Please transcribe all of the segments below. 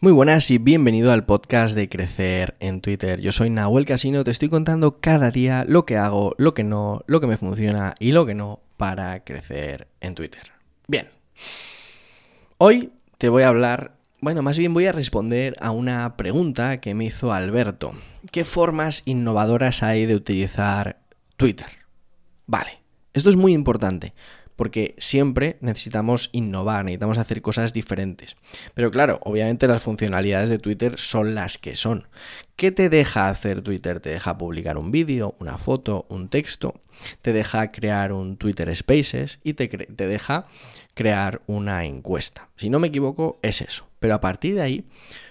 Muy buenas y bienvenido al podcast de Crecer en Twitter. Yo soy Nahuel Casino, te estoy contando cada día lo que hago, lo que no, lo que me funciona y lo que no para crecer en Twitter. Bien, hoy te voy a hablar, bueno, más bien voy a responder a una pregunta que me hizo Alberto. ¿Qué formas innovadoras hay de utilizar Twitter? Vale, esto es muy importante porque siempre necesitamos innovar, necesitamos hacer cosas diferentes. Pero claro, obviamente las funcionalidades de Twitter son las que son. ¿Qué te deja hacer Twitter? Te deja publicar un vídeo, una foto, un texto, te deja crear un Twitter Spaces y te, te deja crear una encuesta. Si no me equivoco, es eso. Pero a partir de ahí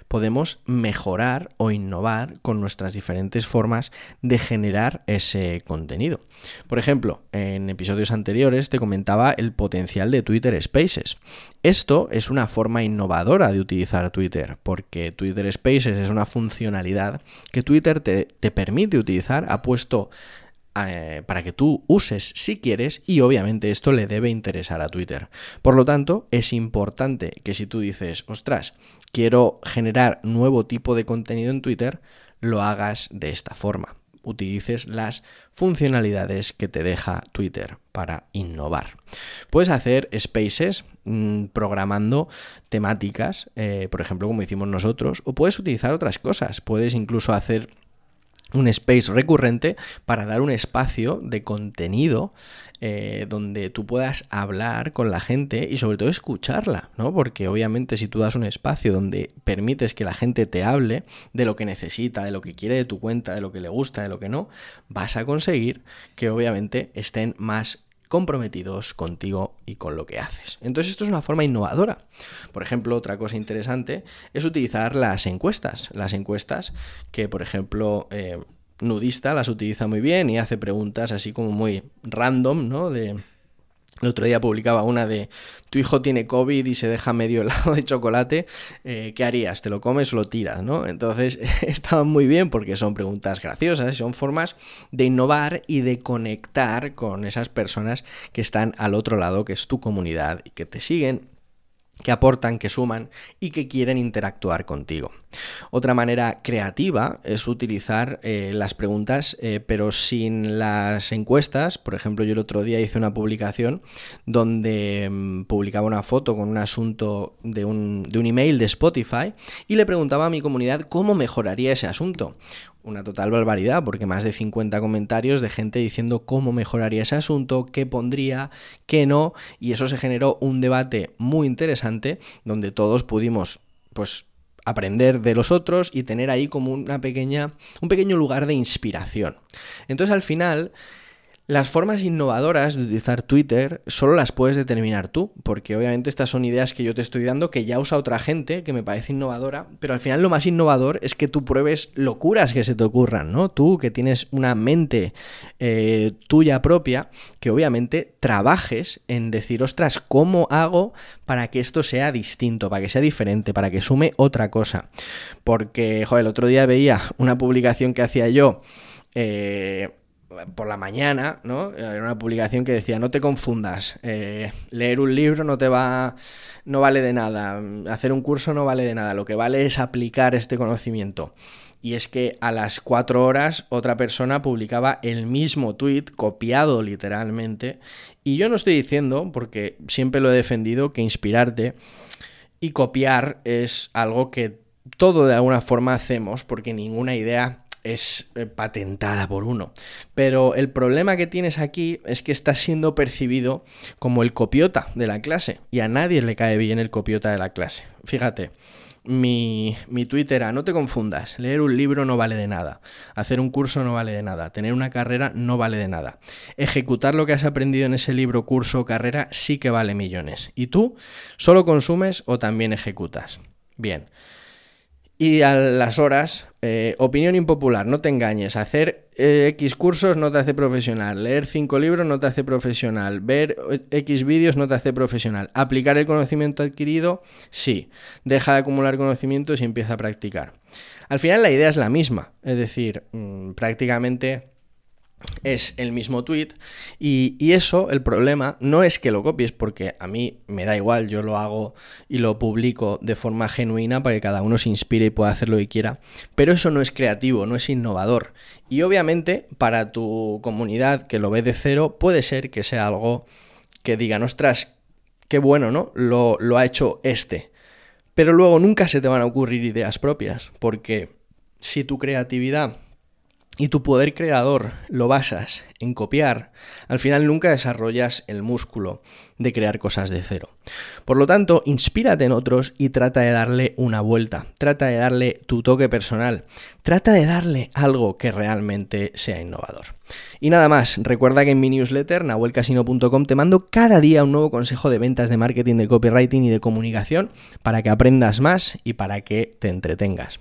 podemos mejorar o innovar con nuestras diferentes formas de generar ese contenido. Por ejemplo, en episodios anteriores te comentaba el potencial de Twitter Spaces. Esto es una forma innovadora de utilizar Twitter, porque Twitter Spaces es una funcionalidad que Twitter te, te permite utilizar, ha puesto eh, para que tú uses si quieres y obviamente esto le debe interesar a Twitter. Por lo tanto, es importante que si tú dices, ostras, quiero generar nuevo tipo de contenido en Twitter, lo hagas de esta forma. Utilices las funcionalidades que te deja Twitter para innovar. Puedes hacer spaces mm, programando temáticas, eh, por ejemplo, como hicimos nosotros, o puedes utilizar otras cosas. Puedes incluso hacer un space recurrente para dar un espacio de contenido eh, donde tú puedas hablar con la gente y sobre todo escucharla, ¿no? Porque obviamente si tú das un espacio donde permites que la gente te hable de lo que necesita, de lo que quiere de tu cuenta, de lo que le gusta, de lo que no, vas a conseguir que obviamente estén más comprometidos contigo y con lo que haces. Entonces esto es una forma innovadora. Por ejemplo, otra cosa interesante es utilizar las encuestas. Las encuestas que, por ejemplo, eh, Nudista las utiliza muy bien y hace preguntas así como muy random, ¿no? De el otro día publicaba una de tu hijo tiene COVID y se deja medio helado de chocolate, eh, ¿qué harías? ¿Te lo comes o lo tiras? ¿no? Entonces estaban muy bien porque son preguntas graciosas son formas de innovar y de conectar con esas personas que están al otro lado, que es tu comunidad y que te siguen que aportan, que suman y que quieren interactuar contigo. Otra manera creativa es utilizar eh, las preguntas, eh, pero sin las encuestas. Por ejemplo, yo el otro día hice una publicación donde mm, publicaba una foto con un asunto de un, de un email de Spotify y le preguntaba a mi comunidad cómo mejoraría ese asunto una total barbaridad, porque más de 50 comentarios de gente diciendo cómo mejoraría ese asunto, qué pondría, qué no, y eso se generó un debate muy interesante donde todos pudimos, pues, aprender de los otros y tener ahí como una pequeña, un pequeño lugar de inspiración. Entonces al final las formas innovadoras de utilizar Twitter solo las puedes determinar tú, porque obviamente estas son ideas que yo te estoy dando que ya usa otra gente, que me parece innovadora, pero al final lo más innovador es que tú pruebes locuras que se te ocurran, ¿no? Tú que tienes una mente eh, tuya propia, que obviamente trabajes en decir, ostras, ¿cómo hago para que esto sea distinto, para que sea diferente, para que sume otra cosa? Porque, joder, el otro día veía una publicación que hacía yo. Eh, por la mañana, ¿no? Era una publicación que decía, no te confundas, eh, leer un libro no te va, no vale de nada, hacer un curso no vale de nada, lo que vale es aplicar este conocimiento. Y es que a las cuatro horas otra persona publicaba el mismo tweet, copiado literalmente, y yo no estoy diciendo, porque siempre lo he defendido, que inspirarte y copiar es algo que todo de alguna forma hacemos, porque ninguna idea es eh, patentada por uno. Pero el problema que tienes aquí es que estás siendo percibido como el copiota de la clase y a nadie le cae bien el copiota de la clase. Fíjate. Mi, mi Twitter era, no te confundas, leer un libro no vale de nada, hacer un curso no vale de nada, tener una carrera no vale de nada, ejecutar lo que has aprendido en ese libro, curso o carrera sí que vale millones. ¿Y tú solo consumes o también ejecutas? Bien, y a las horas, eh, opinión impopular, no te engañes, hacer eh, X cursos no te hace profesional, leer 5 libros no te hace profesional, ver eh, X vídeos no te hace profesional, aplicar el conocimiento adquirido, sí, deja de acumular conocimientos y empieza a practicar. Al final la idea es la misma, es decir, mm, prácticamente es el mismo tweet y, eso, el problema, no es que lo copies, porque a mí me da igual, yo lo hago y lo publico de forma genuina para que cada uno se inspire y pueda hacer lo que quiera, pero eso no es creativo, no es innovador. Y obviamente para tu comunidad que lo ve de cero, puede ser que sea algo que digan, ostras, qué bueno, ¿no? Lo, lo ha hecho este. Pero luego nunca se te van a ocurrir ideas propias, porque si tu creatividad y tu poder creador lo basas en copiar, al final nunca desarrollas el músculo de crear cosas de cero. Por lo tanto, inspírate en otros y trata de darle una vuelta, trata de darle tu toque personal, trata de darle algo que realmente sea innovador. Y nada más, recuerda que en mi newsletter, nahuelcasino.com, te mando cada día un nuevo consejo de ventas, de marketing, de copywriting y de comunicación para que aprendas más y para que te entretengas.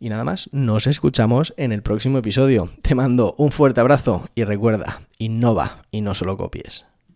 Y nada más, nos escuchamos en el próximo episodio. Te mando un fuerte abrazo y recuerda, innova y no solo copies.